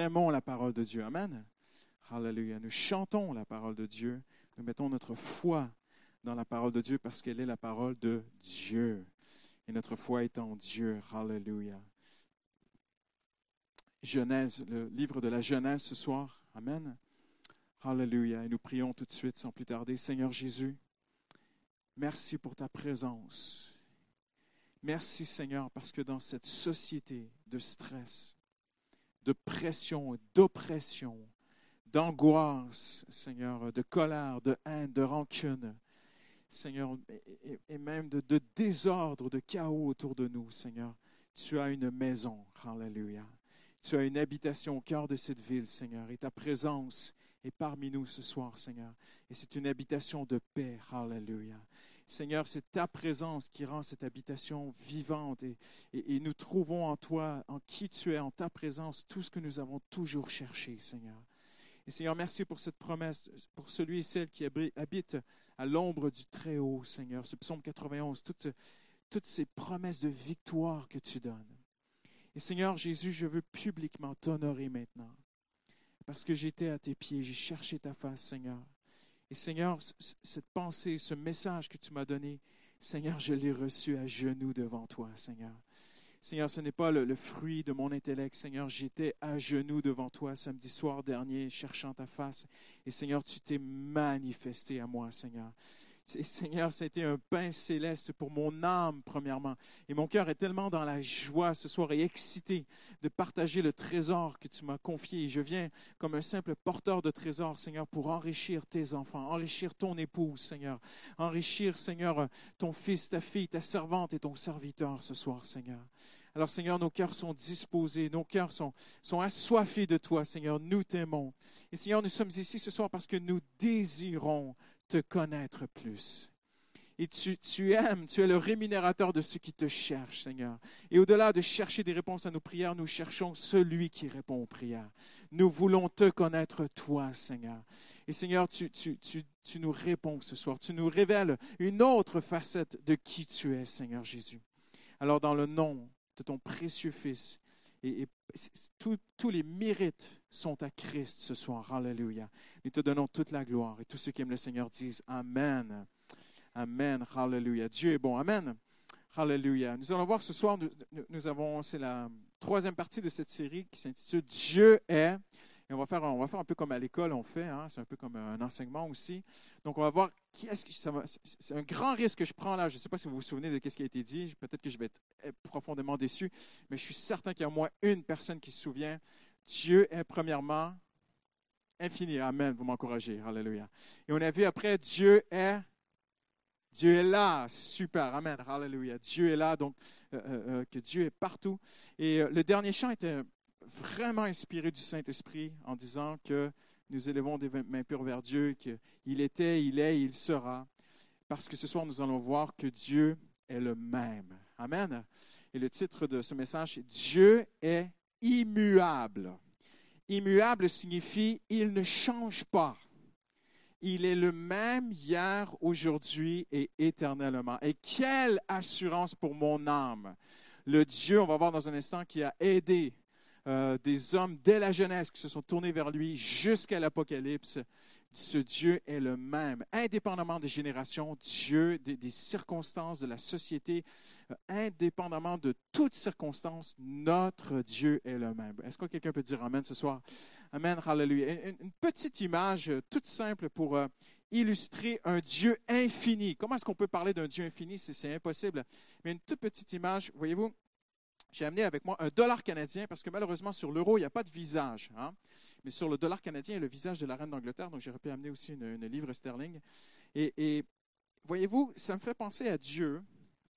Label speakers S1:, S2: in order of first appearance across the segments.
S1: aimons la parole de Dieu. Amen. Hallelujah. Nous chantons la parole de Dieu. Nous mettons notre foi dans la parole de Dieu parce qu'elle est la parole de Dieu. Et notre foi est en Dieu. Hallelujah. Genèse, le livre de la Genèse ce soir. Amen. Hallelujah. Et nous prions tout de suite sans plus tarder. Seigneur Jésus, merci pour ta présence. Merci Seigneur parce que dans cette société de stress, de pression, d'oppression, d'angoisse, Seigneur, de colère, de haine, de rancune, Seigneur, et, même de, de, désordre, de chaos autour de nous, Seigneur. Tu as une maison, Hallelujah. Tu as une habitation au cœur de cette ville, Seigneur, et ta présence est parmi nous ce soir, Seigneur. Et c'est une habitation de paix, Hallelujah. Seigneur, c'est ta présence qui rend cette habitation vivante et, nous trouvons en toi, en qui tu es, en ta présence, tout ce que nous avons toujours cherché, Seigneur. Et Seigneur, merci pour cette promesse, pour celui et celle qui habite à l'ombre du Très-Haut, Seigneur. Ce psaume 91, toutes, toutes ces promesses de victoire que tu donnes. Et Seigneur Jésus, je veux publiquement t'honorer maintenant. Parce que j'étais à tes pieds, j'ai cherché ta face, Seigneur. Et Seigneur, cette pensée, ce message que tu m'as donné, Seigneur, je l'ai reçu à genoux devant toi, Seigneur. Seigneur, ce n'est pas le, fruit de mon intellect. Seigneur, j'étais à genoux devant toi samedi soir dernier, cherchant ta face. Et Seigneur, tu t'es manifesté à moi, Seigneur. Seigneur, été un pain céleste pour mon âme, premièrement. Et mon cœur est tellement dans la joie ce soir et excité de partager le trésor que tu m'as confié. Je viens comme un simple porteur de trésor, Seigneur, pour enrichir tes enfants, enrichir ton épouse, Seigneur. Enrichir, Seigneur, ton fils, ta fille, ta servante et ton serviteur ce soir, Seigneur. Alors, Seigneur, nos cœurs sont disposés, nos cœurs sont, sont assoiffés de toi, Seigneur. Nous t'aimons. Et Seigneur, nous sommes ici ce soir parce que nous désirons te connaître plus. Et tu, tu, aimes, tu es le rémunérateur de ceux qui te cherchent, Seigneur. Et au-delà de chercher des réponses à nos prières, nous cherchons celui qui répond aux prières. Nous voulons te connaître, toi, Seigneur. Et Seigneur, tu, tu, tu nous réponds ce soir. Tu nous révèles une autre facette de qui tu es, Seigneur Jésus. Alors, dans le nom de ton précieux Fils, et, tous les mérites sont à Christ ce soir. Alléluia. Nous te donnons toute la gloire. Et tous ceux qui aiment le Seigneur disent Amen. Amen. Alléluia. Dieu est bon. Amen. Alléluia. Nous allons voir ce soir, nous, avons, c'est la troisième partie de cette série qui s'intitule Dieu est. Et on va faire, on va faire un peu comme à l'école on fait, hein. c'est un peu comme un enseignement aussi. Donc on va voir qui est-ce que ça va. C'est un grand risque que je prends là. Je ne sais pas si vous vous souvenez de ce qui a été dit. Peut-être que je vais être eh, profondément déçu, mais je suis certain qu'il y a au moins une personne qui se souvient. Dieu est premièrement infini. Amen. Vous m'encouragez. Alléluia. Et on a vu après Dieu est Dieu est là, super, amen, alléluia. Dieu est là, donc euh, euh, euh, que Dieu est partout. Et le dernier chant était vraiment inspiré du Saint-Esprit en disant que nous élevons des mains pures vers Dieu, qu'il était, il est, il sera. Parce que ce soir, nous allons voir que Dieu est le même. Amen. Et le titre de ce message, c'est Dieu est immuable. Immuable signifie il ne change pas. Il est le même hier, aujourd'hui et éternellement. Et quelle assurance pour mon âme. Le Dieu, on va voir dans un instant, qui a aidé euh, des hommes dès la jeunesse qui se sont tournés vers lui jusqu'à l'Apocalypse. Ce Dieu est le même, indépendamment des générations, Dieu, des, circonstances de la société, indépendamment de toutes circonstances, notre Dieu est le même. Est-ce que quelqu'un peut dire Amen ce soir? Amen, hallelujah. Une, petite image euh, toute simple pour illustrer un Dieu infini. Comment est-ce qu'on peut parler d'un Dieu infini? C'est impossible? Mais une toute petite image, voyez-vous, j'ai amené avec moi un dollar canadien parce que malheureusement sur l'euro, il n'y a pas de visage. Hein. Mais sur le dollar canadien, il y a le visage de la reine d'Angleterre, donc j'aurais pu amener aussi une, livre sterling. Et, voyez-vous, ça me fait penser à Dieu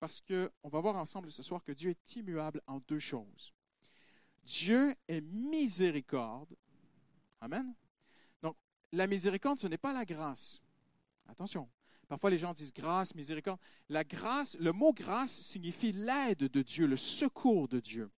S1: parce qu'on va voir ensemble ce soir que Dieu est immuable en deux choses. Dieu est miséricorde. Amen. Donc, la miséricorde, ce n'est pas la grâce. Attention, Parfois, les gens disent grâce, miséricorde. La grâce, le mot grâce signifie l'aide de Dieu, le secours de Dieu.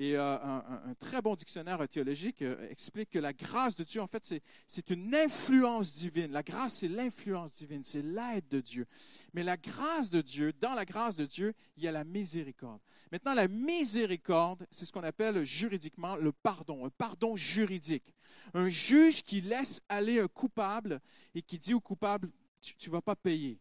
S1: Et euh, un, très bon dictionnaire théologique euh, explique que la grâce de Dieu, en fait, c'est une influence divine. La grâce, c'est l'influence divine, c'est l'aide de Dieu. Mais la grâce de Dieu, dans la grâce de Dieu, il y a la miséricorde. Maintenant, la miséricorde, c'est ce qu'on appelle juridiquement le pardon, un pardon juridique. Un juge qui laisse aller un coupable et qui dit au coupable, tu ne vas pas payer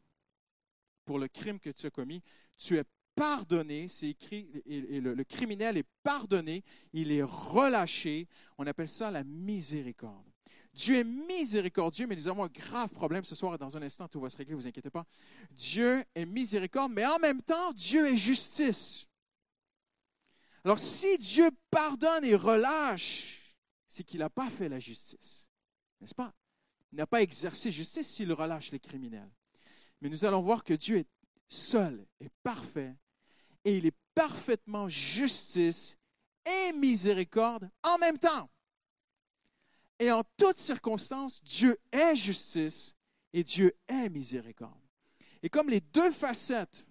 S1: pour le crime que tu as commis, tu es pardonné, c'est écrit, le, criminel est pardonné, il est relâché. On appelle ça la miséricorde. Dieu est miséricordieux, mais nous avons un grave problème ce soir et dans un instant, tout va se régler, vous inquiétez pas. Dieu est miséricorde, mais en même temps, Dieu est justice. Alors, si Dieu pardonne et relâche, c'est qu'il n'a pas fait la justice. N'est-ce pas? Il n'a pas exercé justice s'il relâche les criminels. Mais nous allons voir que Dieu est seul et parfait et il est parfaitement justice et miséricorde en même temps. Et en toutes circonstances, Dieu est justice et Dieu est miséricorde. Et comme les deux facettes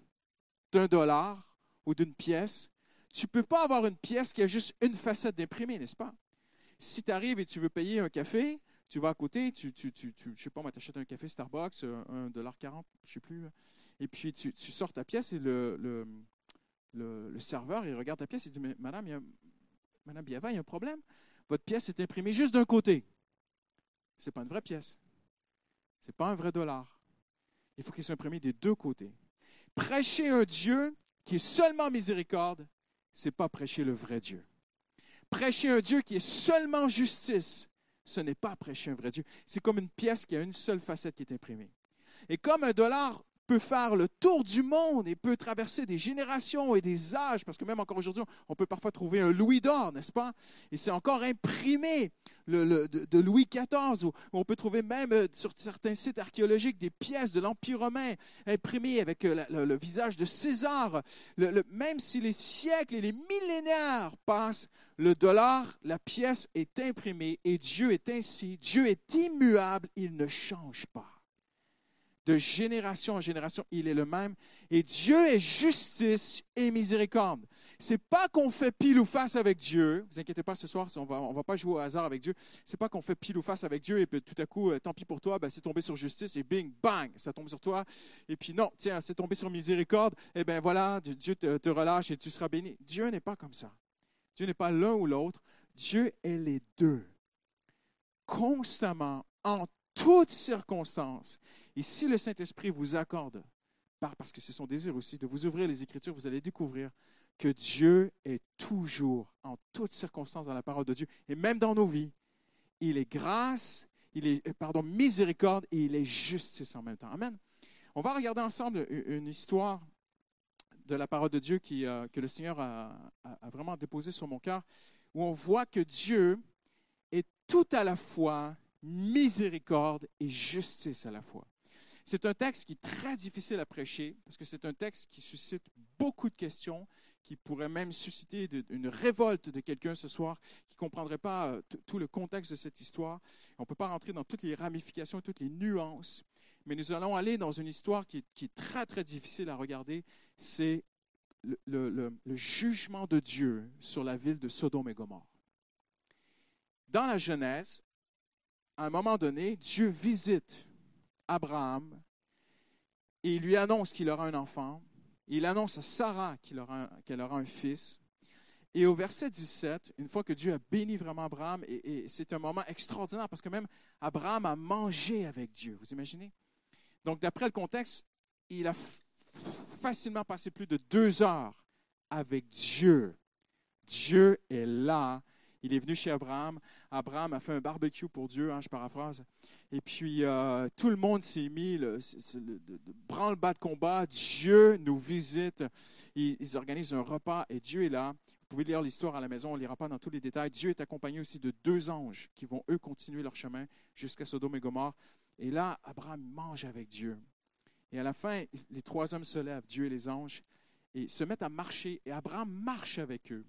S1: d'un dollar ou d'une pièce, tu ne peux pas avoir une pièce qui a juste une facette d'imprimé, n'est-ce pas? Si tu arrives et tu veux payer un café, tu vas à côté, tu, tu, tu, je sais pas, un café Starbucks, un dollar quarante, je sais plus, et puis tu, sors ta pièce et le, serveur, il regarde ta pièce, il dit, mais madame, y a, madame Biava, il y a un problème. Votre pièce est imprimée juste d'un côté. Ce n'est pas une vraie pièce. Ce n'est pas un vrai dollar. Il faut qu'il soit imprimé des deux côtés. Prêcher un Dieu qui est seulement miséricorde, ce n'est pas prêcher le vrai Dieu. Prêcher un Dieu qui est seulement justice, ce n'est pas prêcher un vrai Dieu. C'est comme une pièce qui a une seule facette qui est imprimée. Et comme un dollar peut faire le tour du monde et peut traverser des générations et des âges, parce que même encore aujourd'hui, on peut parfois trouver un louis d'or, n'est-ce pas? Et c'est encore imprimé de, Louis XIV, ou on peut trouver même euh, sur certains sites archéologiques des pièces de l'Empire romain imprimées avec euh, le, visage de César. même si les siècles et les millénaires passent, le dollar, la pièce est imprimée et Dieu est ainsi. Dieu est immuable, il ne change pas de génération en génération, il est le même. Et Dieu est justice et miséricorde. C'est pas qu'on fait pile ou face avec Dieu. Vous inquiétez pas ce soir, on va, on va pas jouer au hasard avec Dieu. C'est pas qu'on fait pile ou face avec Dieu et puis tout à coup, euh, tant pis pour toi, ben, c'est tombé sur justice et bing, bang, ça tombe sur toi. Et puis non, tiens, c'est tombé sur miséricorde. Et ben voilà, Dieu te, te relâche et tu seras béni. Dieu n'est pas comme ça. Dieu n'est pas l'un ou l'autre. Dieu est les deux. Constamment, en toutes circonstances. Et si le Saint-Esprit vous accorde, parce que c'est son désir aussi, de vous ouvrir les Écritures, vous allez découvrir que Dieu est toujours, en toutes circonstances, dans la parole de Dieu, et même dans nos vies. Il est grâce, il est, euh, pardon, miséricorde et il est justice en même temps. Amen. On va regarder ensemble une histoire de la parole de Dieu euh, que le Seigneur a, a, vraiment déposée sur mon cœur, où on voit que Dieu est tout à la fois miséricorde et justice à la fois. C'est un texte qui est très difficile à prêcher parce que c'est un texte qui suscite beaucoup de questions, qui pourrait même susciter une révolte de quelqu'un ce soir qui ne comprendrait pas euh, tout le contexte de cette histoire. On ne peut pas rentrer dans toutes les ramifications, toutes les nuances, mais nous allons aller dans une histoire qui est, très, très difficile à regarder. C'est le, jugement de Dieu sur la ville de Sodome et Gomorre. Dans la Genèse, à un moment donné, Dieu visite Abraham et il lui annonce qu'il aura un enfant. Il annonce à Sarah qu'elle aura, aura, un fils. Et au verset 17, une fois que Dieu a béni vraiment Abraham, et, c'est un moment extraordinaire parce que même Abraham a mangé avec Dieu, vous imaginez? Donc, d'après le contexte, il a facilement passé plus de deux heures avec Dieu. Dieu est là. Il est venu chez Abraham. Abraham a fait un barbecue pour Dieu, hein, je paraphrase. Et puis, euh, tout le monde s'est mis, le, branle-bas de combat. Dieu nous visite. Ils, ils, organisent un repas et Dieu est là. Vous pouvez lire l'histoire à la maison, on ne lira pas dans tous les détails. Dieu est accompagné aussi de deux anges qui vont, eux, continuer leur chemin jusqu'à Sodome et Gomorre. Et là, Abraham mange avec Dieu. Et à la fin, les trois hommes se lèvent, Dieu et les anges, et se mettent à marcher. Et Abraham marche avec eux.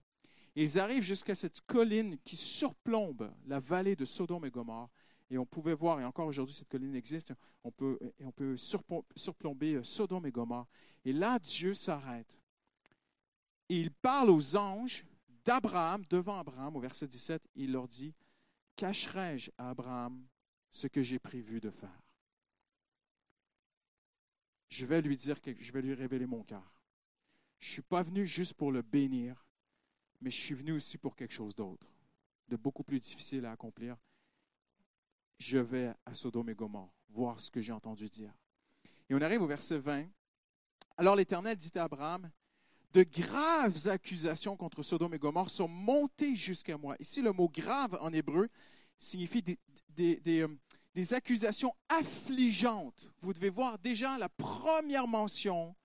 S1: Et ils arrivent jusqu'à cette colline qui surplombe la vallée de Sodome et Gomorre. Et on pouvait voir, et encore aujourd'hui cette colline existe, on peut, et on peut surplomber euh, Sodome et Gomorre. Et là, Dieu s'arrête. Et il parle aux anges d'Abraham, devant Abraham, au verset 17, il leur dit, cacherai-je à Abraham ce que j'ai prévu de faire? Je vais lui dire que je vais lui révéler mon cœur. Je ne suis pas venu juste pour le bénir, mais je suis venu aussi pour quelque chose d'autre, de beaucoup plus difficile à accomplir. Je vais à Sodome et Gomorre voir ce que j'ai entendu dire. Et on arrive au verset 20. Alors l'Éternel dit à Abraham, de graves accusations contre Sodome et Gomorre sont montées jusqu'à moi. Ici, le mot grave en hébreu signifie des, euh, des, accusations affligeantes. Vous devez voir déjà la première mention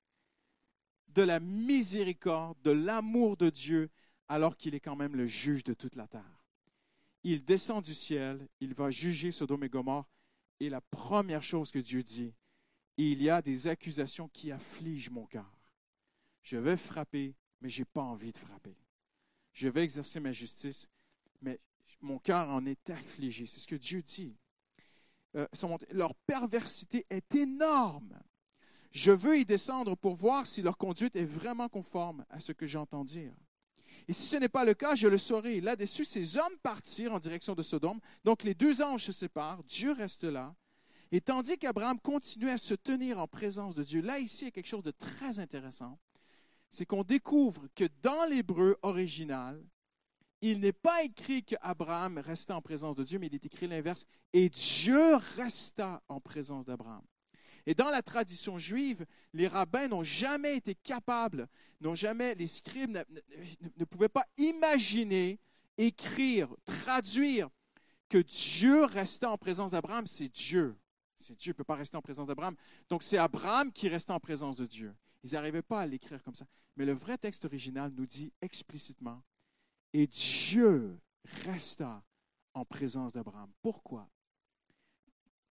S1: de la miséricorde, de l'amour de Dieu, alors qu'il est quand même le juge de toute la terre. Il descend du ciel, il va juger Sodome et Gomorre, et la première chose que Dieu dit, il y a des accusations qui affligent mon cœur. Je vais frapper, mais je n'ai pas envie de frapper. Je vais exercer ma justice, mais mon cœur en est affligé. C'est ce que Dieu dit. Euh, leur perversité est énorme. Je veux y descendre pour voir si leur conduite est vraiment conforme à ce que j'entends dire. Et si ce n'est pas le cas, je le saurai. Là-dessus, ces hommes partirent en direction de Sodome. Donc les deux anges se séparent, Dieu reste là. Et tandis qu'Abraham continuait à se tenir en présence de Dieu, là ici, il y a quelque chose de très intéressant c'est qu'on découvre que dans l'hébreu original, il n'est pas écrit qu'Abraham restait en présence de Dieu, mais il est écrit l'inverse, et Dieu resta en présence d'Abraham. Et dans la tradition juive, les rabbins n'ont jamais été capables, n'ont jamais, les scribes ne, pouvaient pas imaginer, écrire, traduire que Dieu restait en présence d'Abraham. C'est Dieu. C'est Dieu ne peut pas rester en présence d'Abraham. Donc c'est Abraham qui restait en présence de Dieu. Ils n'arrivaient pas à l'écrire comme ça. Mais le vrai texte original nous dit explicitement, et Dieu resta en présence d'Abraham. Pourquoi?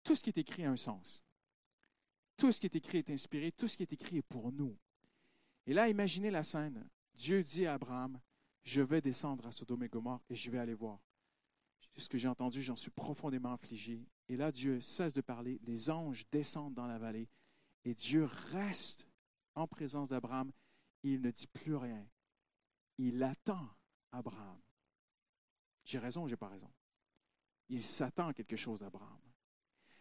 S1: Tout ce qui est écrit a un sens. Tout ce qui est écrit est inspiré, tout ce qui est écrit est pour nous. Et là, imaginez la scène. Dieu dit à Abraham, je vais descendre à Sodome et Gomorre et je vais aller voir. Ce que j'ai entendu, j'en suis profondément affligé. Et là, Dieu cesse de parler, les anges descendent dans la vallée et Dieu reste en présence d'Abraham il ne dit plus rien. Il attend Abraham. J'ai raison ou j'ai pas raison? Il s'attend à quelque chose d'Abraham.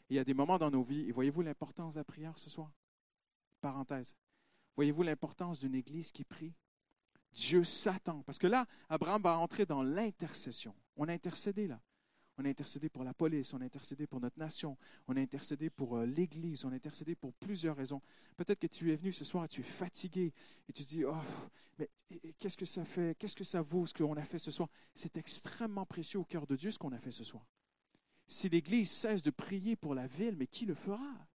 S1: Il y a des moments dans nos vies, et voyez-vous l'importance de la prière ce soir? Parenthèse. Voyez-vous l'importance d'une église qui prie? Dieu s'attend. Parce que là, Abraham va entrer dans l'intercession. On a intercédé là. On a intercédé pour la police, on a intercédé pour notre nation, on a intercédé pour euh, l'Église, on a intercédé pour plusieurs raisons. Peut-être que tu es venu ce soir et tu es fatigué et tu dis, oh, mais qu'est-ce que ça fait, qu'est-ce que ça vaut ce qu'on a fait ce soir? C'est extrêmement précieux au cœur de Dieu ce qu'on a fait ce soir. Si l'Église cesse de prier pour la ville, mais qui le fera?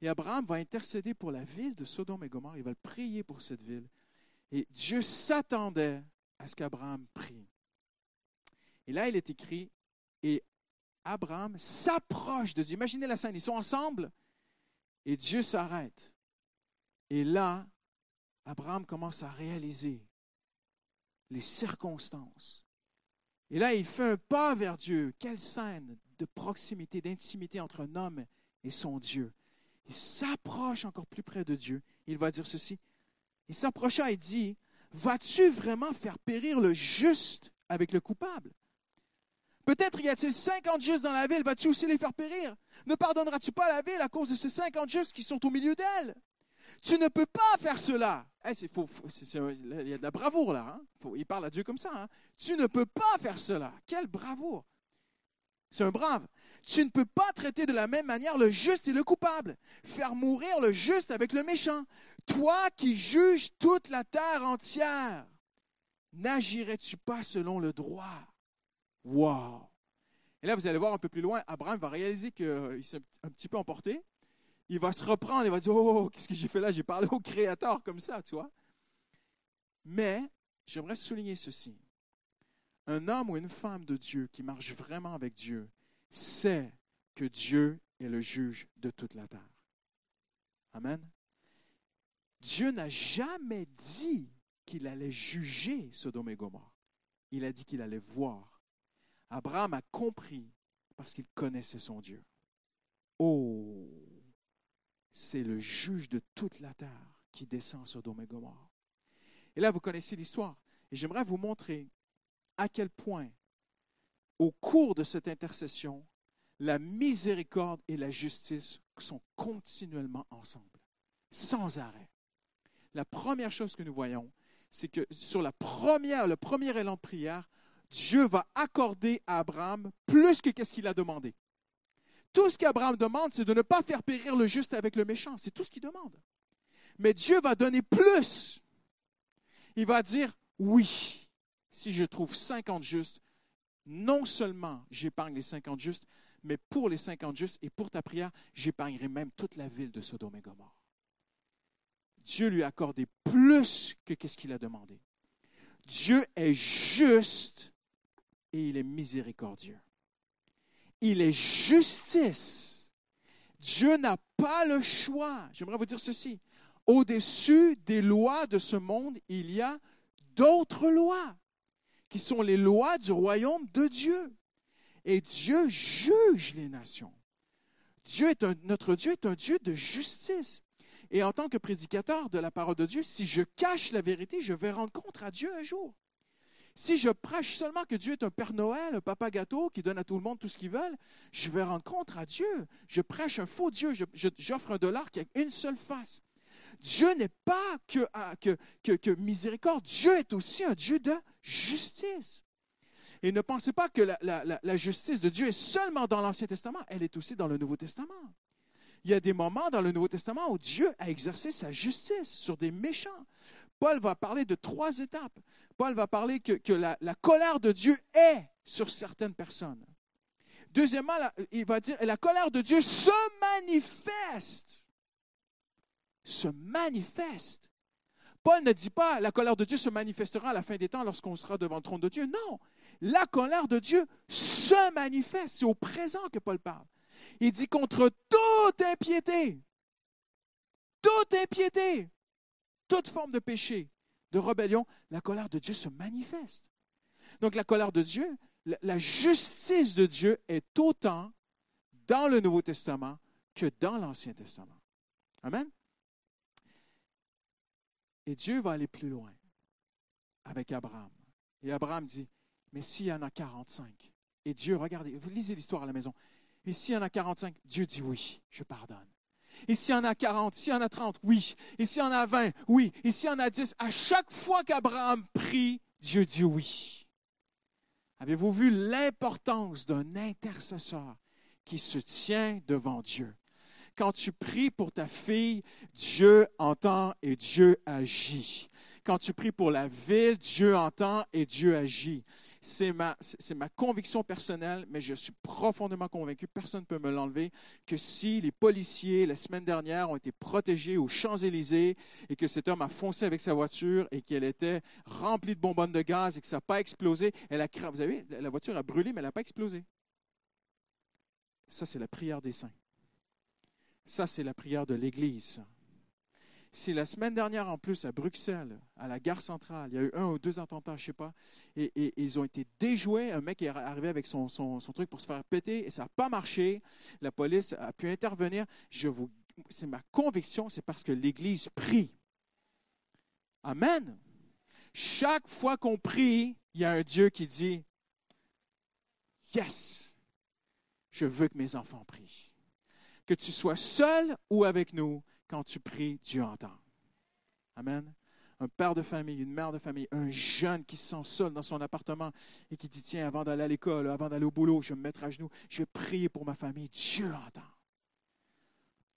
S1: Et Abraham va intercéder pour la ville de Sodome et Gomorre, il va prier pour cette ville. Et Dieu s'attendait à ce qu'Abraham prie. Et là, il est écrit, et Abraham s'approche de Dieu. Imaginez la scène, ils sont ensemble et Dieu s'arrête. Et là, Abraham commence à réaliser les circonstances. Et là, il fait un pas vers Dieu. Quelle scène de proximité, d'intimité entre un homme et son Dieu. Il s'approche encore plus près de Dieu. Il va dire ceci. Il s'approcha et dit, vas-tu vraiment faire périr le juste avec le coupable? Peut-être y a-t-il 50 justes dans la ville, vas-tu aussi les faire périr? Ne pardonneras-tu pas la ville à cause de ces 50 justes qui sont au milieu d'elle? Tu ne peux pas faire cela. il y a de la bravoure là. Hein? il parle à Dieu comme ça. Hein? Tu ne peux pas faire cela. Quelle bravoure. C'est un brave. Tu ne peux pas traiter de la même manière le juste et le coupable. Faire mourir le juste avec le méchant. Toi qui juges toute la terre entière, n'agirais-tu pas selon le droit? Wow! Et là, vous allez voir un peu plus loin, Abraham va réaliser qu'il s'est un petit peu emporté. Il va se reprendre, il va dire Oh, qu'est-ce que j'ai fait là? J'ai parlé au Créateur comme ça, tu vois. Mais j'aimerais souligner ceci. Un homme ou une femme de Dieu qui marche vraiment avec Dieu sait que Dieu est le juge de toute la terre. Amen. Dieu n'a jamais dit qu'il allait juger Sodome et Gomorre. Il a dit qu'il allait voir Abraham a compris parce qu'il connaissait son Dieu. Oh, c'est le juge de toute la terre qui descend sur Sodome et Gomorre. Et là, vous connaissez l'histoire. Et j'aimerais vous montrer à quel point, au cours de cette intercession, la miséricorde et la justice sont continuellement ensemble, sans arrêt. La première chose que nous voyons, c'est que sur la première, le premier élan de prière, Dieu va accorder à Abraham plus que ce qu'il a demandé. Tout ce qu'Abraham demande, c'est de ne pas faire périr le juste avec le méchant. C'est tout ce qu'il demande. Mais Dieu va donner plus. Il va dire, oui, si je trouve 50 justes, non seulement j'épargne les 50 justes, mais pour les 50 justes et pour ta prière, j'épargnerai même toute la ville de Sodome et Gomorre. Dieu lui a accordé plus que ce qu'il a demandé. Dieu est juste et il est miséricordieux. Il est justice. Dieu n'a pas le choix. J'aimerais vous dire ceci. Au-dessus des lois de ce monde, il y a d'autres lois, qui sont les lois du royaume de Dieu. Et Dieu juge les nations. Notre Dieu est un Dieu de justice. Et en tant que prédicateur de la parole de Dieu, si je cache la vérité, je vais rendre compte à Dieu un jour. Si je prêche seulement que Dieu est un Père Noël, un papa gâteau qui donne à tout le monde tout ce qu'ils veulent, je vais rendre compte à Dieu. Je prêche un faux Dieu. J'offre un dollar qui a une seule face. Dieu n'est pas que, miséricorde. Dieu est aussi un Dieu de justice. Et ne pensez pas que la, la justice de Dieu est seulement dans l'Ancien Testament, elle est aussi dans le Nouveau Testament. Il y a des moments dans le Nouveau Testament où Dieu a exercé sa justice sur des méchants. Paul va parler de trois étapes. Paul va parler que, la, colère de Dieu est sur certaines personnes. Deuxièmement, il va dire, la colère de Dieu se manifeste. Se manifeste. Paul ne dit pas, la colère de Dieu se manifestera à la fin des temps lorsqu'on sera devant le trône de Dieu. Non, la colère de Dieu se manifeste. C'est au présent que Paul parle. Il dit contre toute impiété, toute impiété, toute forme de péché, de rébellion, la colère de Dieu se manifeste. Donc la colère de Dieu, la, justice de Dieu est autant dans le Nouveau Testament que dans l'Ancien Testament. Amen? Et Dieu va aller plus loin avec Abraham. Et Abraham dit, mais s'il y en a 45, et Dieu, regardez, vous lisez l'histoire à la maison, et s'il y en a 45, Dieu dit oui, je pardonne. Et s'il y en a 40, s'il y en a 30, oui. Et s'il y en a 20, oui. Et s'il y en a 10, à chaque fois qu'Abraham prie, Dieu dit oui. Avez-vous vu l'importance d'un intercesseur qui se tient devant Dieu? Quand tu pries pour ta fille, Dieu entend et Dieu agit. Quand tu pries pour la ville, Dieu entend et Dieu agit c'est ma, ma conviction personnelle, mais je suis profondément convaincu, personne ne peut me l'enlever, que si les policiers, la semaine dernière, ont été protégés aux Champs-Élysées et que cet homme a foncé avec sa voiture et qu'elle était remplie de bonbonnes de gaz et que ça n'a pas explosé, elle a, vous savez, la voiture a brûlé, mais elle n'a pas explosé. Ça, c'est la prière des saints. Ça, c'est la prière de l'Église. Si la semaine dernière, en plus, à Bruxelles, à la gare centrale, il y a eu un ou deux attentats, je ne sais pas, et, ils ont été déjoués. Un mec est arrivé avec son, truc pour se faire péter et ça n'a pas marché. La police a pu intervenir. Je vous, c'est ma conviction, c'est parce que l'Église prie. Amen. Chaque fois qu'on prie, il y a un Dieu qui dit Yes, je veux que mes enfants prient. Que tu sois seul ou avec nous, quand tu pries, Dieu entend. Amen. Un père de famille, une mère de famille, un jeune qui se sent seul dans son appartement et qui dit, tiens, avant d'aller à l'école, avant d'aller au boulot, je vais me mettre à genoux, je vais prier pour ma famille. Dieu entend.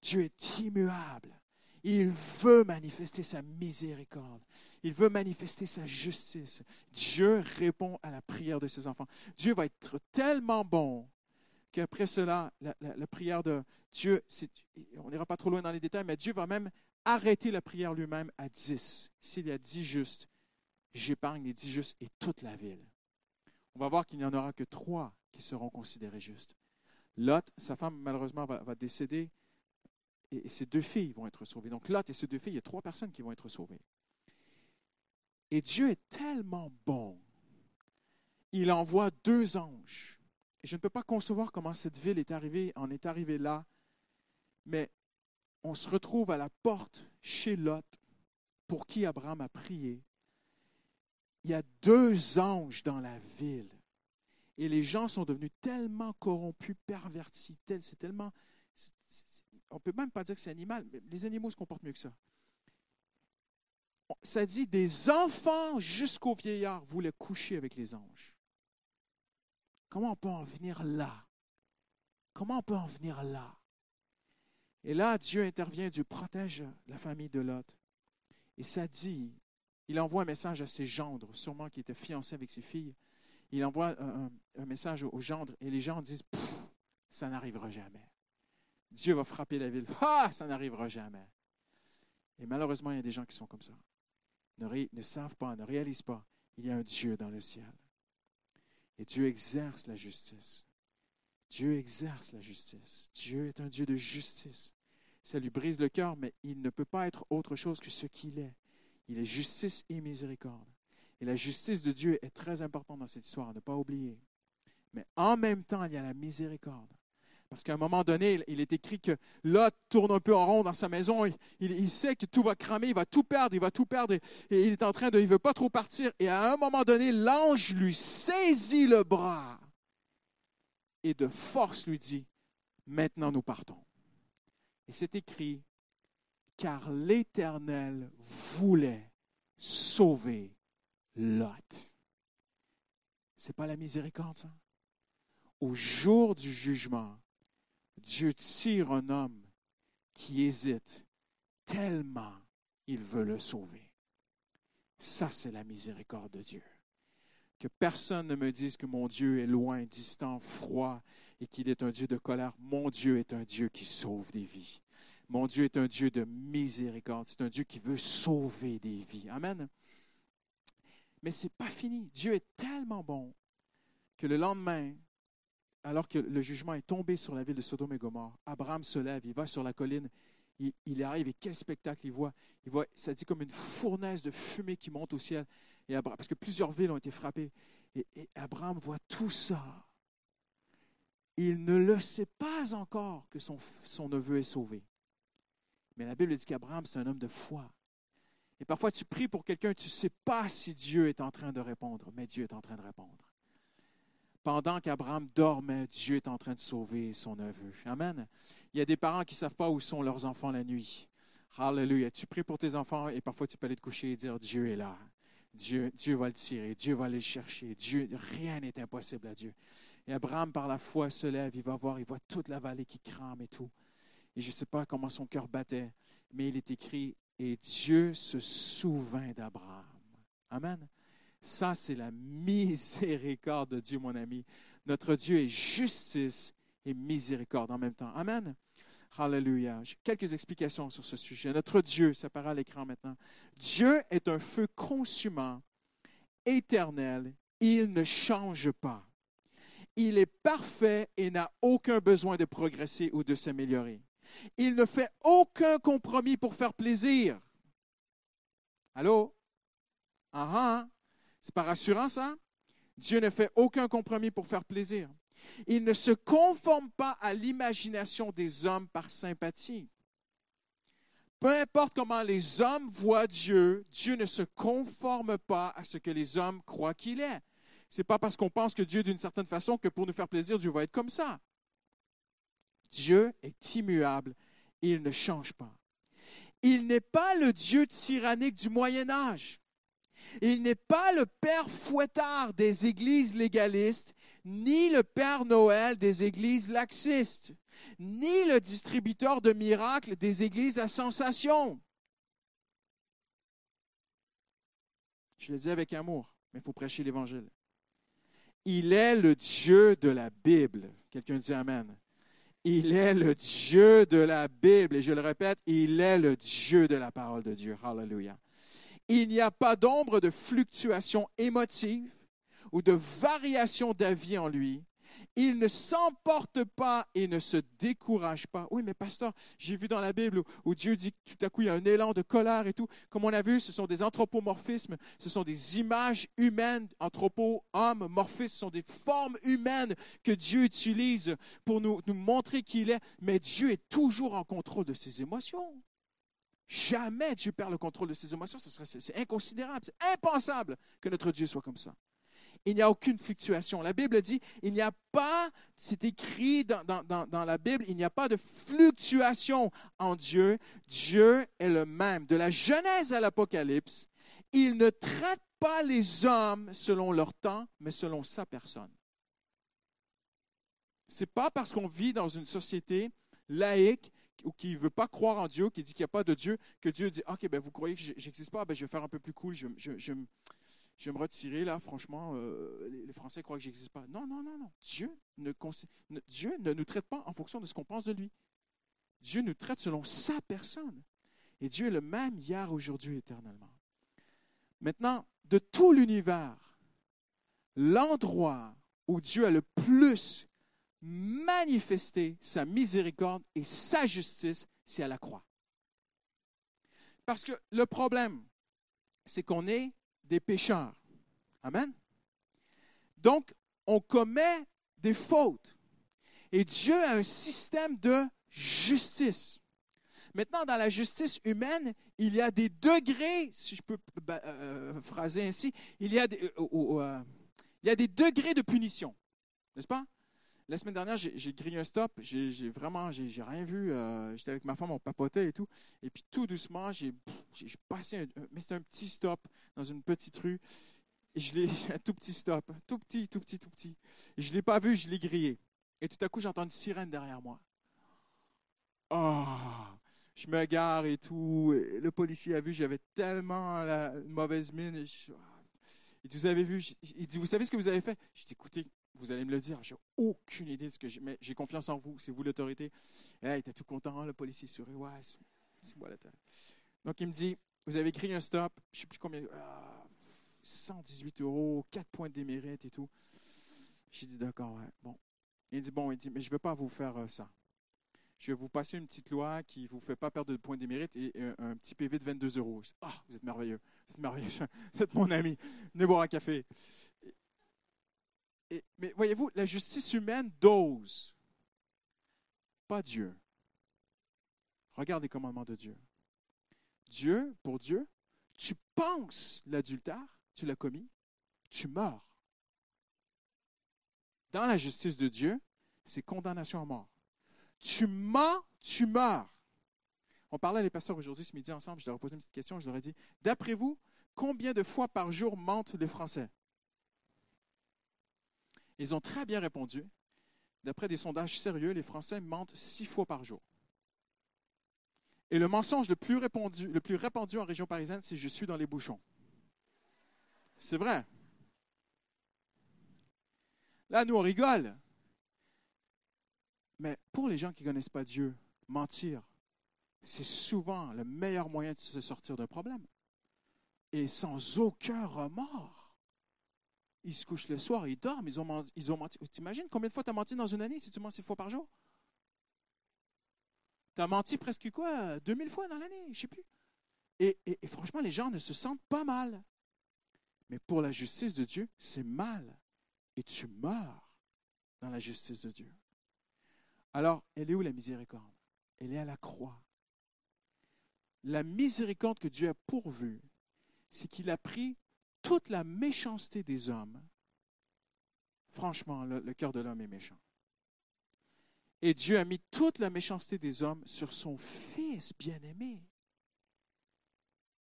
S1: Dieu est immuable. Il veut manifester sa miséricorde. Il veut manifester sa justice. Dieu répond à la prière de ses enfants. Dieu va être tellement bon qu'après cela, la, prière de Dieu, on n'ira pas trop loin dans les détails, mais Dieu va même arrêter la prière lui-même à 10. S'il y a 10 justes, j'épargne les 10 justes et toute la ville. On va voir qu'il n'y en aura que trois qui seront considérés justes. Lot, sa femme malheureusement va, décéder et, ses deux filles vont être sauvées. Donc Lot et ses deux filles, il y a trois personnes qui vont être sauvées. Et Dieu est tellement bon. Il envoie deux anges je ne peux pas concevoir comment cette ville est arrivée, en est arrivée là, mais on se retrouve à la porte chez Lot, pour qui Abraham a prié. il y a deux anges dans la ville. Et les gens sont devenus tellement corrompus, pervertis, c'est tellement... On ne peut même pas dire que c'est animal, mais les animaux se comportent mieux que ça. Ça dit des enfants jusqu'aux vieillards voulaient coucher avec les anges. Comment on peut en venir là? Comment on peut en venir là? Et là, Dieu intervient, Dieu protège la famille de Lot. Et ça dit, il envoie un message à ses gendres, sûrement qui étaient fiancés avec ses filles. Il envoie un, message aux gendres et les gens disent Ça n'arrivera jamais. Dieu va frapper la ville. Ah, ça n'arrivera jamais. Et malheureusement, il y a des gens qui sont comme ça. Ne savent pas, ne réalisent pas. Il y a un Dieu dans le ciel. Et Dieu exerce la justice. Dieu exerce la justice. Dieu est un Dieu de justice. Ça lui brise le cœur, mais il ne peut pas être autre chose que ce qu'il est. Il est justice et miséricorde. Et la justice de Dieu est très importante dans cette histoire, à ne pas oublier. Mais en même temps, il y a la miséricorde. Parce qu'à un moment donné, il est écrit que Lot tourne un peu en rond dans sa maison. Il, sait que tout va cramer, il va tout perdre, il va tout perdre. Et, il est en train de, il veut pas trop partir. Et à un moment donné, l'ange lui saisit le bras et de force lui dit, maintenant nous partons. Et c'est écrit, car l'Éternel voulait sauver Lot. C'est pas la miséricorde, ça? Au jour du jugement, Dieu tire un homme qui hésite tellement il veut le sauver. Ça, c'est la miséricorde de Dieu que personne ne me dise que mon Dieu est loin, distant, froid et qu'il est un Dieu de colère. Mon Dieu est un Dieu qui sauve des vies. Mon Dieu est un Dieu de miséricorde. C'est un Dieu qui veut sauver des vies. Amen. Mais ce n'est pas fini. Dieu est tellement bon que le lendemain, alors que le jugement est tombé sur la ville de Sodome et Gomorre, Abraham se lève, il va sur la colline, il, arrive et quel spectacle il voit. Il voit, ça dit comme une fournaise de fumée qui monte au ciel parce que plusieurs villes ont été frappées. Et, Abraham voit tout ça. Il ne le sait pas encore que son, son neveu est sauvé. Mais la Bible dit qu'Abraham, c'est un homme de foi. Et parfois, tu pries pour quelqu'un, tu ne sais pas si Dieu est en train de répondre, mais Dieu est en train de répondre. Pendant qu'Abraham dormait, Dieu est en train de sauver son neveu. Amen. Il y a des parents qui ne savent pas où sont leurs enfants la nuit. Hallelujah. Tu pries pour tes enfants et parfois tu peux aller te coucher et dire Dieu est là. Dieu, Dieu va le tirer, Dieu va le chercher. Dieu, rien n'est impossible à Dieu. Et Abraham, par la foi, se lève, il va voir, il voit toute la vallée qui crame et tout. Et je ne sais pas comment son cœur battait, mais il est écrit, et Dieu se souvint d'Abraham. Amen. Ça, c'est la miséricorde de Dieu, mon ami. Notre Dieu est justice et miséricorde en même temps. Amen. Hallelujah. Quelques explications sur ce sujet. Notre Dieu, ça paraît à l'écran maintenant. Dieu est un feu consumant, éternel. Il ne change pas. Il est parfait et n'a aucun besoin de progresser ou de s'améliorer. Il ne fait aucun compromis pour faire plaisir. Allô? Ah, ah. C'est pas rassurant ça? Dieu ne fait aucun compromis pour faire plaisir. Il ne se conforme pas à l'imagination des hommes par sympathie. Peu importe comment les hommes voient Dieu, Dieu ne se conforme pas à ce que les hommes croient qu'il est. Ce n'est pas parce qu'on pense que Dieu d'une certaine façon que pour nous faire plaisir, Dieu va être comme ça. Dieu est immuable il ne change pas. Il n'est pas le Dieu tyrannique du Moyen Âge. Il n'est pas le père fouettard des églises légalistes ni le Père Noël des églises laxistes, ni le distributeur de miracles des églises à sensation. Je le dis avec amour, mais il faut prêcher l'Évangile. Il est le Dieu de la Bible. Quelqu'un dit Amen. Il est le Dieu de la Bible. Et je le répète, il est le Dieu de la parole de Dieu. Hallelujah. Il n'y a pas d'ombre de fluctuation émotive ou de variation d'avis en lui, il ne s'emporte pas et ne se décourage pas. Oui, mais pasteur, j'ai vu dans la Bible où, Dieu dit que tout à coup il y a un élan de colère et tout. Comme on a vu, ce sont des anthropomorphismes, ce sont des images humaines, anthropo, homme, morphisme, ce sont des formes humaines que Dieu utilise pour nous, nous montrer qui il est. Mais Dieu est toujours en contrôle de ses émotions. Jamais Dieu perd le contrôle de ses émotions. C'est inconsidérable, c'est impensable que notre Dieu soit comme ça. Il n'y a aucune fluctuation. La Bible dit, il n'y a pas, c'est écrit dans, dans, la Bible, il n'y a pas de fluctuation en Dieu. Dieu est le même. De la Genèse à l'Apocalypse, il ne traite pas les hommes selon leur temps, mais selon sa personne. C'est pas parce qu'on vit dans une société laïque ou qui ne veut pas croire en Dieu, qui dit qu'il n'y a pas de Dieu, que Dieu dit OK, ben vous croyez que j'existe pas, ben je vais faire un peu plus cool, je, je, vais me retirer là, franchement, euh, les, Français croient que j'existe pas. Non, non, non, non. Dieu ne, Dieu ne nous traite pas en fonction de ce qu'on pense de lui. Dieu nous traite selon sa personne. Et Dieu est le même hier, aujourd'hui, éternellement. Maintenant, de tout l'univers, l'endroit où Dieu a le plus manifester sa miséricorde et sa justice, c'est à la croix. Parce que le problème, c'est qu'on est des pécheurs. Amen? Donc, on commet des fautes. Et Dieu a un système de justice. Maintenant, dans la justice humaine, il y a des degrés, si je peux bah, euh, phraser ainsi, euh, euh, il y a des degrés de punition. N'est-ce pas? La semaine dernière, j'ai grillé un stop. J'ai vraiment, j'ai rien vu. Euh, j'étais avec ma femme, on papotait et tout. Et puis tout doucement, j'ai passé un, un petit stop dans une petite rue. Je l'ai, un tout petit stop, tout petit, tout petit, tout petit. Et je l'ai pas vu, je l'ai grillé. Et tout à coup, j'entends une sirène derrière moi. Oh, je me gare et tout. le policier a vu, j'avais tellement la mauvaise mine. Et il dit, vous avez vu, il dit, vous savez ce que vous avez fait? Je dis, écoutez, vous allez me le dire, j'ai aucune idée de ce que j'ai, mais j'ai confiance en vous, c'est vous l'autorité. il était tout content, le policier sourit, ouais, c'est moi la Donc il me dit, vous avez écrit un stop, je ne sais plus combien, 118 ah, euros, 4 points de démérite et tout. J'ai dit, d'accord, ouais, bon. Il dit, bon, il dit, mais je ne veux pas vous faire euh, ça. Je vais vous passer une petite loi qui ne vous fait pas perdre de points de démérite et un, petit PV de 22 euros. ah, vous êtes merveilleux, vous êtes merveilleux, vous êtes mon ami, venez boire un café mais voyez-vous, la justice humaine dose, pas Dieu. Regarde les commandements de Dieu. Dieu, pour Dieu, tu penses l'adultère, tu l'as commis, tu meurs. Dans la justice de Dieu, c'est condamnation à mort. Tu mens, tu meurs. On parlait les pasteurs aujourd'hui ce midi ensemble, je leur ai posé une petite question, je leur ai dit, d'après vous, combien de fois par jour mentent les Français? Ils ont très bien répondu. D'après des sondages sérieux, les Français mentent six fois par jour. Et le mensonge le plus répandu, en région parisienne, c'est je suis dans les bouchons. C'est vrai. Là, nous, on rigole. Mais pour les gens qui ne connaissent pas Dieu, mentir, c'est souvent le meilleur moyen de se sortir d'un problème. Et sans aucun remords ils se couchent le soir, ils dorment, ils ont, ils ont menti. T'imagines combien de fois tu as menti dans une année si tu mens six fois par jour? Tu as menti presque quoi? 2000 fois dans l'année, je ne sais plus. Et, franchement, les gens ne se sentent pas mal. Mais pour la justice de Dieu, c'est mal. Et tu meurs dans la justice de Dieu. Alors, elle est où la miséricorde? Elle est à la croix. La miséricorde que Dieu a pourvue, c'est qu'il a pris toute la méchanceté des hommes, franchement, le, cœur de l'homme est méchant. Et Dieu a mis toute la méchanceté des hommes sur son Fils bien-aimé.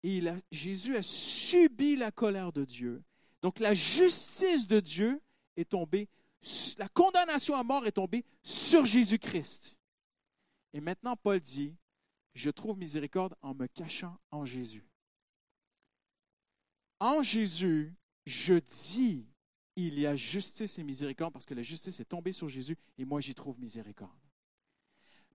S1: Et Jésus a subi la colère de Dieu. Donc la justice de Dieu est tombée, la condamnation à mort est tombée sur Jésus-Christ. Et maintenant, Paul dit, je trouve miséricorde en me cachant en Jésus en Jésus, je dis, il y a justice et miséricorde parce que la justice est tombée sur Jésus et moi j'y trouve miséricorde.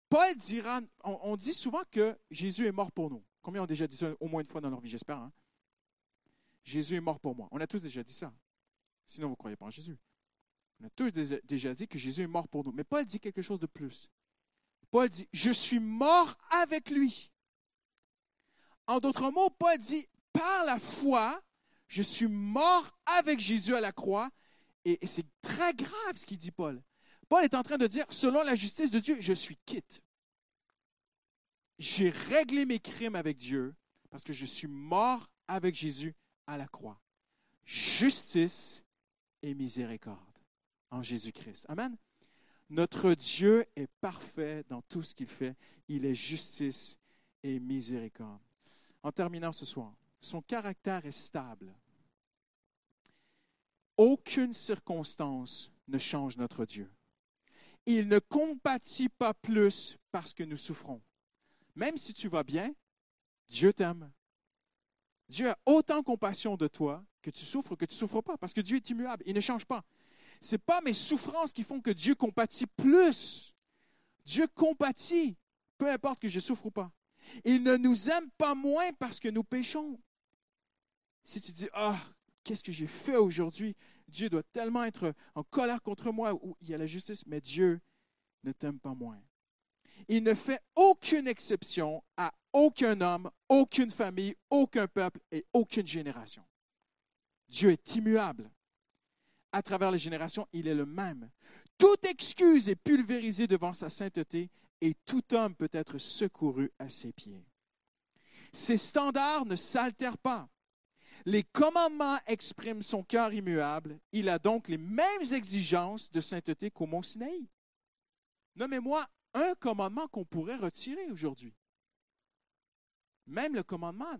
S1: Paul dira, on, dit souvent que Jésus est mort pour nous. Combien ont déjà dit ça au moins une fois dans leur vie, j'espère? Hein? Jésus est mort pour moi. On a tous déjà dit ça. Sinon, vous ne croyez pas en Jésus. On a tous déjà dit que Jésus est mort pour nous. Mais Paul dit quelque chose de plus. Paul dit, je suis mort avec lui. En d'autres mots, Paul dit, par la foi, je suis mort avec Jésus à la croix. Et, c'est très grave ce qu'il dit Paul. Paul est en train de dire, selon la justice de Dieu, je suis quitte. j'ai réglé mes crimes avec Dieu parce que je suis mort avec Jésus à la croix. Justice et miséricorde en Jésus-Christ. Amen. Notre Dieu est parfait dans tout ce qu'il fait. Il est justice et miséricorde. En terminant ce soir, son caractère est stable. Aucune circonstance ne change notre Dieu. Il ne compatit pas plus parce que nous souffrons. Même si tu vas bien, Dieu t'aime. Dieu a autant compassion de toi que tu souffres que tu ne souffres pas, parce que Dieu est immuable, il ne change pas. Ce n'est pas mes souffrances qui font que Dieu compatit plus. Dieu compatit, peu importe que je souffre ou pas. Il ne nous aime pas moins parce que nous péchons. Si tu dis, ah, qu'est-ce que j'ai fait aujourd'hui? Dieu doit tellement être en colère contre moi, ou il y a la justice, mais Dieu ne t'aime pas moins. Il ne fait aucune exception à aucun homme, aucune famille, aucun peuple et aucune génération. Dieu est immuable. À travers les générations, il est le même. Toute excuse est pulvérisée devant sa sainteté et tout homme peut être secouru à ses pieds. Ses standards ne s'altèrent pas. Les commandements expriment son cœur immuable. Il a donc les mêmes exigences de sainteté qu'au mont Sinaï. Nommez-moi un commandement qu'on pourrait retirer aujourd'hui. Même le commandement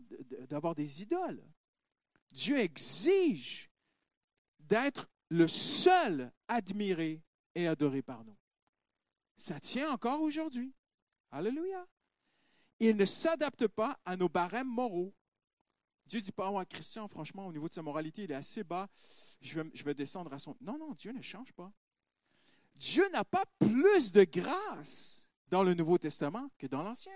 S1: d'avoir des idoles. Dieu exige d'être le seul admiré et adoré par nous. Ça tient encore aujourd'hui. Alléluia. Il ne s'adapte pas à nos barèmes moraux. Dieu dit pas, moi, Christian, franchement, au niveau de sa moralité, il est assez bas, je vais, je vais descendre à son... Non, non, Dieu ne change pas. Dieu n'a pas plus de grâce dans le Nouveau Testament que dans l'Ancien.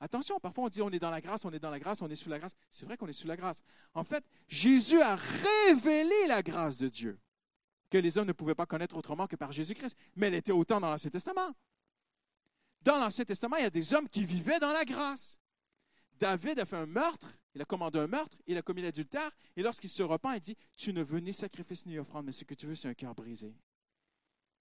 S1: Attention, parfois on dit on est dans la grâce, on est dans la grâce, on est sous la grâce. C'est vrai qu'on est sous la grâce. En fait, Jésus a révélé la grâce de Dieu que les hommes ne pouvaient pas connaître autrement que par Jésus-Christ. Mais elle était autant dans l'Ancien Testament. Dans l'Ancien Testament, il y a des hommes qui vivaient dans la grâce. David a fait un meurtre, il a commandé un meurtre, il a commis l'adultère, et lorsqu'il se repent, il dit, tu ne veux ni sacrifice ni offrande, mais ce que tu veux, c'est un cœur brisé.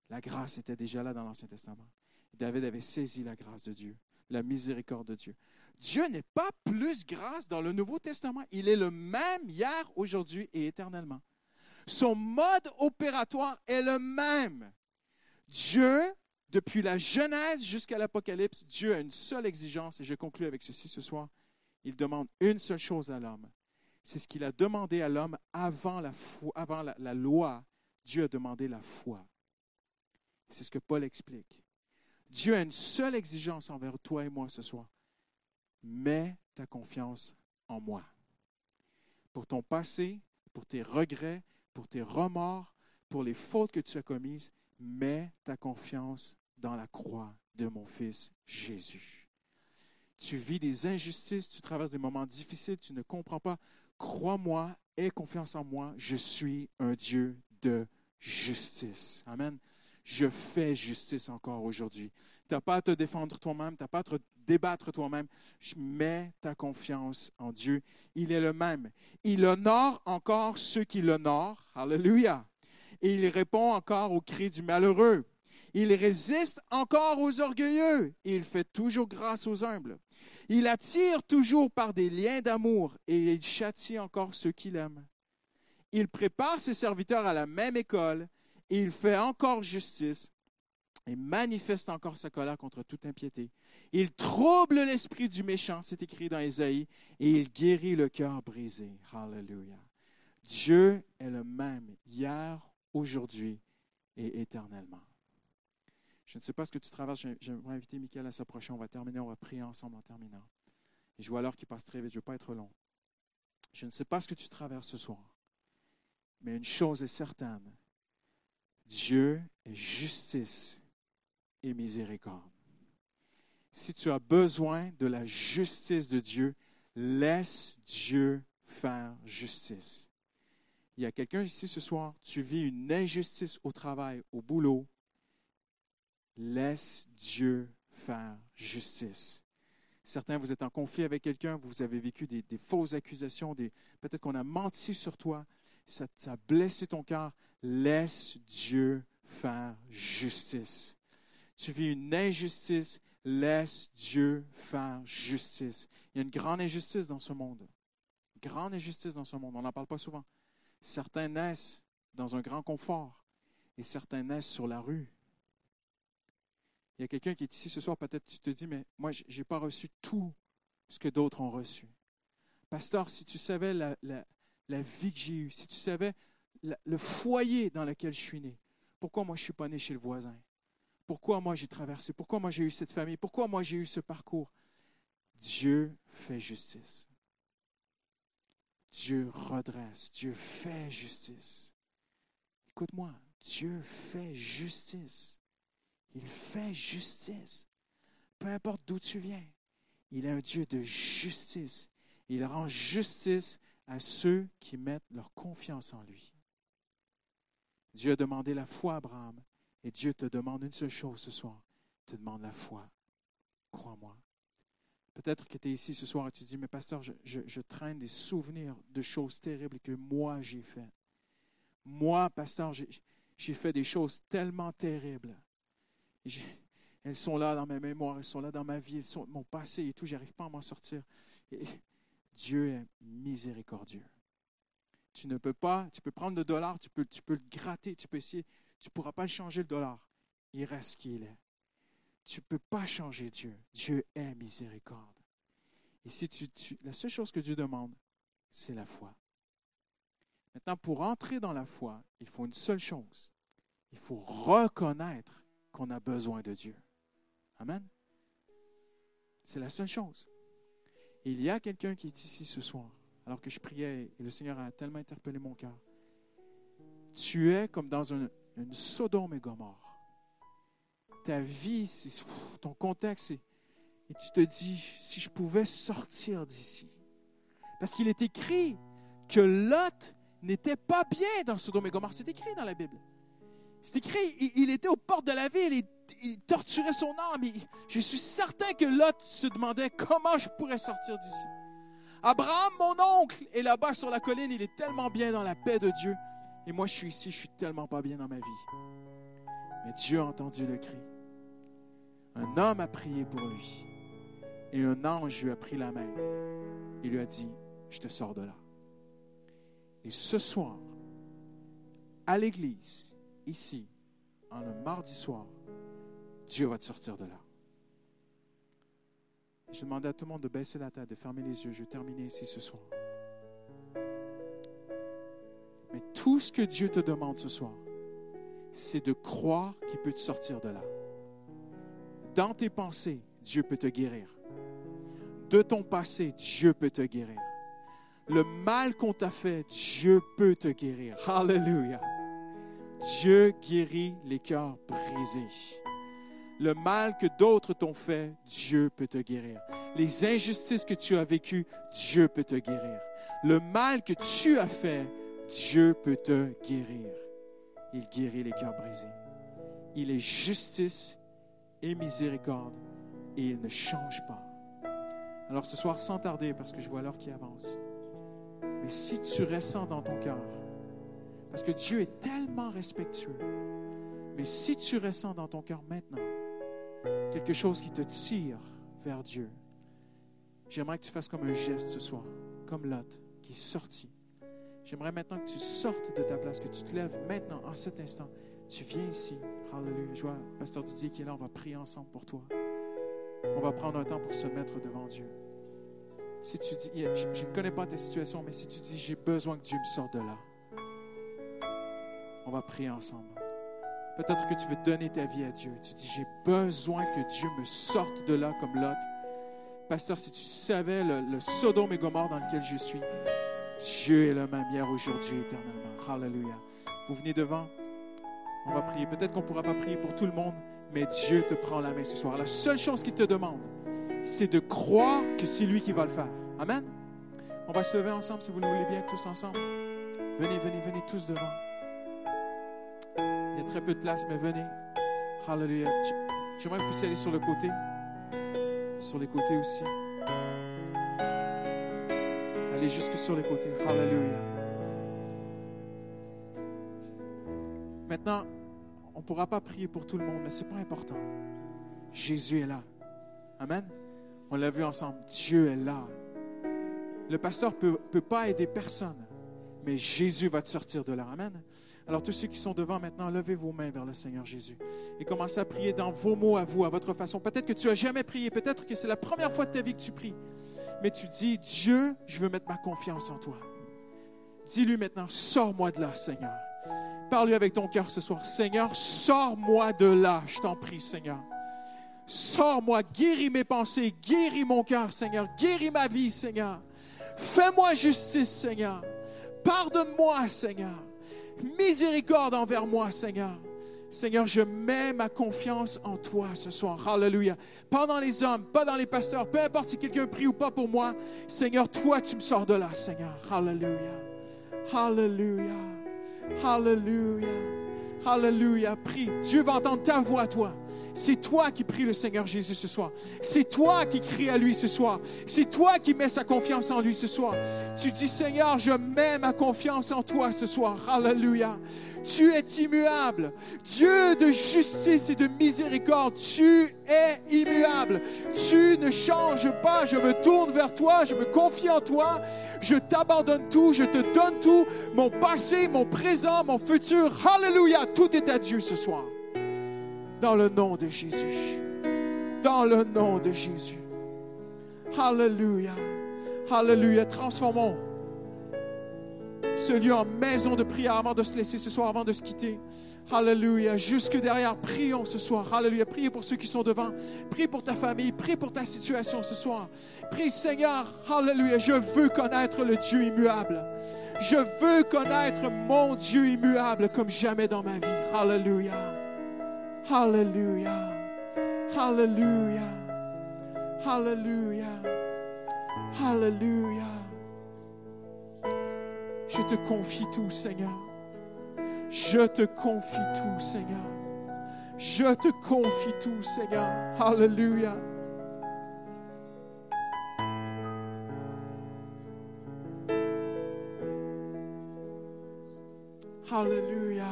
S1: La grâce était déjà là dans l'Ancien Testament. David avait saisi la grâce de Dieu la miséricorde de Dieu. Dieu n'est pas plus grâce dans le Nouveau Testament. Il est le même hier, aujourd'hui et éternellement. Son mode opératoire est le même. Dieu, depuis la Genèse jusqu'à l'Apocalypse, Dieu a une seule exigence, et je conclue avec ceci ce soir. Il demande une seule chose à l'homme. C'est ce qu'il a demandé à l'homme avant, la, loi. Dieu a demandé la foi. C'est ce que Paul explique. Dieu a une seule exigence envers toi et moi ce soir. Mets ta confiance en moi. Pour ton passé, pour tes regrets, pour tes remords, pour les fautes que tu as commises, mets ta confiance dans la croix de mon Fils Jésus. Tu vis des injustices, tu traverses des moments difficiles, tu ne comprends pas. Crois-moi, aie confiance en moi, je suis un Dieu de justice. Amen je fais justice encore aujourd'hui. Tu n'as pas à te défendre toi-même, tu n'as pas à te débattre toi-même. Je mets ta confiance en Dieu. Il est le même. Il honore encore ceux qui l'honorent. Alléluia. Et il répond encore aux cris du malheureux. Il résiste encore aux orgueilleux. Il fait toujours grâce aux humbles. Il attire toujours par des liens d'amour et il châtie encore ceux qui l'aiment. Il prépare ses serviteurs à la même école il fait encore justice et manifeste encore sa colère contre toute impiété. Il trouble l'esprit du méchant, c'est écrit dans Ésaïe, et il guérit le cœur brisé. Hallelujah. Dieu est le même hier, aujourd'hui et éternellement. Je ne sais pas ce que tu traverses. J'aimerais inviter Michael à s'approcher. On va terminer, on va prier ensemble en terminant. Je vois l'heure qui passe très vite. Je ne veux pas être long. Je ne sais pas ce que tu traverses ce soir. Mais une chose est certaine, Dieu est justice et miséricorde. Si tu as besoin de la justice de Dieu, laisse Dieu faire justice. Il y a quelqu'un ici ce soir, tu vis une injustice au travail, au boulot. Laisse Dieu faire justice. Certains, vous êtes en conflit avec quelqu'un, vous avez vécu des, fausses accusations, peut-être qu'on a menti sur toi, ça, a blessé ton cœur. Laisse Dieu faire justice. Tu vis une injustice, Laisse Dieu faire justice. Il y a une grande injustice dans ce monde. grande injustice dans ce monde. On n'en parle pas souvent. Certains naissent dans un grand confort et certains naissent sur la rue. Il y a quelqu'un qui est ici ce soir, peut-être tu te dis, mais moi, je n'ai pas reçu tout ce que d'autres ont reçu. Pasteur, si tu savais la, vie que j'ai eue, si tu savais le foyer dans lequel je suis né, pourquoi moi je ne suis pas né chez le voisin? Pourquoi moi j'ai traversé? Pourquoi moi j'ai eu cette famille? Pourquoi moi j'ai eu ce parcours? Dieu fait justice. Dieu redresse. Dieu fait justice. Écoute-moi, Dieu fait justice. Il fait justice. Peu importe d'où tu viens, il est un Dieu de justice. Il rend justice à ceux qui mettent leur confiance en lui. Dieu a demandé la foi à Abraham et Dieu te demande une seule chose ce soir. Te demande la foi. Crois-moi. Peut-être que tu es ici ce soir et tu dis, mais pasteur, je, je traîne des souvenirs de choses terribles que moi j'ai faites. Moi, pasteur, j'ai fait des choses tellement terribles. Elles sont là dans ma mémoire, elles sont là dans ma vie, elles sont mon passé et tout, j'arrive pas à m'en sortir. Dieu est miséricordieux. Tu ne peux pas, tu peux prendre le dollar, tu peux, tu peux le gratter, tu peux essayer, tu ne pourras pas changer le dollar. Il reste ce qu'il est. Tu ne peux pas changer Dieu. Dieu est miséricorde. Et si tu, la seule chose que Dieu demande, c'est la foi. Maintenant, pour entrer dans la foi, il faut une seule chose. Il faut reconnaître qu'on a besoin de Dieu. Amen. C'est la seule chose. il y a quelqu'un qui est ici ce soir, alors que je priais et le Seigneur a tellement interpellé mon cœur. Tu es comme dans une Sodome et Gomorre. Ta vie, ton contexte, et tu te dis, si je pouvais sortir d'ici. Parce qu'il est écrit que Lot n'était pas bien dans Sodome et Gomorre. C'est écrit dans la Bible. C'est écrit, il, était aux portes de la ville, il, torturait son âme. je suis certain que Lot se demandait comment je pourrais sortir d'ici. Abraham, mon oncle, est là-bas sur la colline, il est tellement bien dans la paix de Dieu. Et moi, je suis ici, je suis tellement pas bien dans ma vie. Mais Dieu a entendu le cri. Un homme a prié pour lui. Et un ange lui a pris la main. Il lui a dit, je te sors de là. Et ce soir, à l'église, ici, en un mardi soir, Dieu va te sortir de là. Je demandais à tout le monde de baisser la tête, de fermer les yeux. Je vais terminer ici ce soir. Mais tout ce que Dieu te demande ce soir, c'est de croire qu'il peut te sortir de là. Dans tes pensées, Dieu peut te guérir. De ton passé, Dieu peut te guérir. Le mal qu'on t'a fait, Dieu peut te guérir. Alléluia. Dieu guérit les cœurs brisés. Le mal que d'autres t'ont fait, Dieu peut te guérir. Les injustices que tu as vécues, Dieu peut te guérir. Le mal que tu as fait, Dieu peut te guérir. Il guérit les cœurs brisés. Il est justice et miséricorde et il ne change pas. Alors ce soir, sans tarder, parce que je vois l'heure qui avance, mais si tu ressens dans ton cœur, parce que Dieu est tellement respectueux. Mais si tu ressens dans ton cœur maintenant quelque chose qui te tire vers Dieu, j'aimerais que tu fasses comme un geste ce soir, comme Lot qui est sorti. J'aimerais maintenant que tu sortes de ta place, que tu te lèves maintenant, en cet instant. Tu viens ici. Hallelujah. Je vois Pasteur Didier qui est là. On va prier ensemble pour toi. On va prendre un temps pour se mettre devant Dieu. Si tu dis, je, je ne connais pas ta situation, mais si tu dis, j'ai besoin que Dieu me sorte de là, on va prier ensemble. Peut-être que tu veux donner ta vie à Dieu. Tu dis, j'ai besoin que Dieu me sorte de là comme Lot. Pasteur, si tu savais le, Sodome et Gomorre dans lequel je suis, Dieu est le même hier, aujourd'hui, éternellement. Hallelujah. Vous venez devant, on va prier. Peut-être qu'on ne pourra pas prier pour tout le monde, mais Dieu te prend la main ce soir. La seule chose qu'il te demande, c'est de croire que c'est lui qui va le faire. Amen. On va se lever ensemble, si vous le voulez bien, tous ensemble. Venez, venez, venez tous devant très peu de place, mais venez. Hallelujah. J'aimerais que vous puissiez aller sur le côté. Sur les côtés aussi. Allez jusque sur les côtés. Hallelujah. Maintenant, on ne pourra pas prier pour tout le monde, mais ce n'est pas important. Jésus est là. Amen. On l'a vu ensemble. Dieu est là. Le pasteur ne peut, peut pas aider personne, mais Jésus va te sortir de là. Amen. Alors tous ceux qui sont devant maintenant, levez vos mains vers le Seigneur Jésus et commencez à prier dans vos mots à vous, à votre façon. Peut-être que tu n'as jamais prié, peut-être que c'est la première fois de ta vie que tu pries, mais tu dis, Dieu, je veux mettre ma confiance en toi. Dis-lui maintenant, sors-moi de là, Seigneur. Parle-lui avec ton cœur ce soir. Seigneur, sors-moi de là, je t'en prie, Seigneur. Sors-moi, guéris mes pensées, guéris mon cœur, Seigneur. Guéris ma vie, Seigneur. Fais-moi justice, Seigneur. Pardonne-moi, Seigneur miséricorde envers moi, Seigneur. Seigneur, je mets ma confiance en toi ce soir. Alléluia. Pas dans les hommes, pas dans les pasteurs, peu importe si quelqu'un prie ou pas pour moi. Seigneur, toi, tu me sors de là, Seigneur. Alléluia. Alléluia. Alléluia. Alléluia. Prie. Dieu va entendre ta voix, toi. C'est toi qui prie le Seigneur Jésus ce soir. C'est toi qui crie à lui ce soir. C'est toi qui mets sa confiance en lui ce soir. Tu dis, Seigneur, je mets ma confiance en toi ce soir. Alléluia. Tu es immuable. Dieu de justice et de miséricorde, tu es immuable. Tu ne changes pas. Je me tourne vers toi, je me confie en toi. Je t'abandonne tout, je te donne tout. Mon passé, mon présent, mon futur. Alléluia. Tout est à Dieu ce soir. Dans le nom de Jésus. Dans le nom de Jésus. Alléluia. Alléluia. Transformons ce lieu en maison de prière avant de se laisser ce soir, avant de se quitter. Alléluia. Jusque derrière, prions ce soir. Alléluia. Priez pour ceux qui sont devant. Prie pour ta famille. Prie pour ta situation ce soir. Prie, Seigneur. Alléluia. Je veux connaître le Dieu immuable. Je veux connaître mon Dieu immuable comme jamais dans ma vie. Alléluia. Alléluia. Alléluia. Alléluia. Alléluia. Je te confie tout, Seigneur. Je te confie tout, Seigneur. Je te confie tout, Seigneur. Alléluia. Alléluia.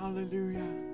S1: Hallelujah.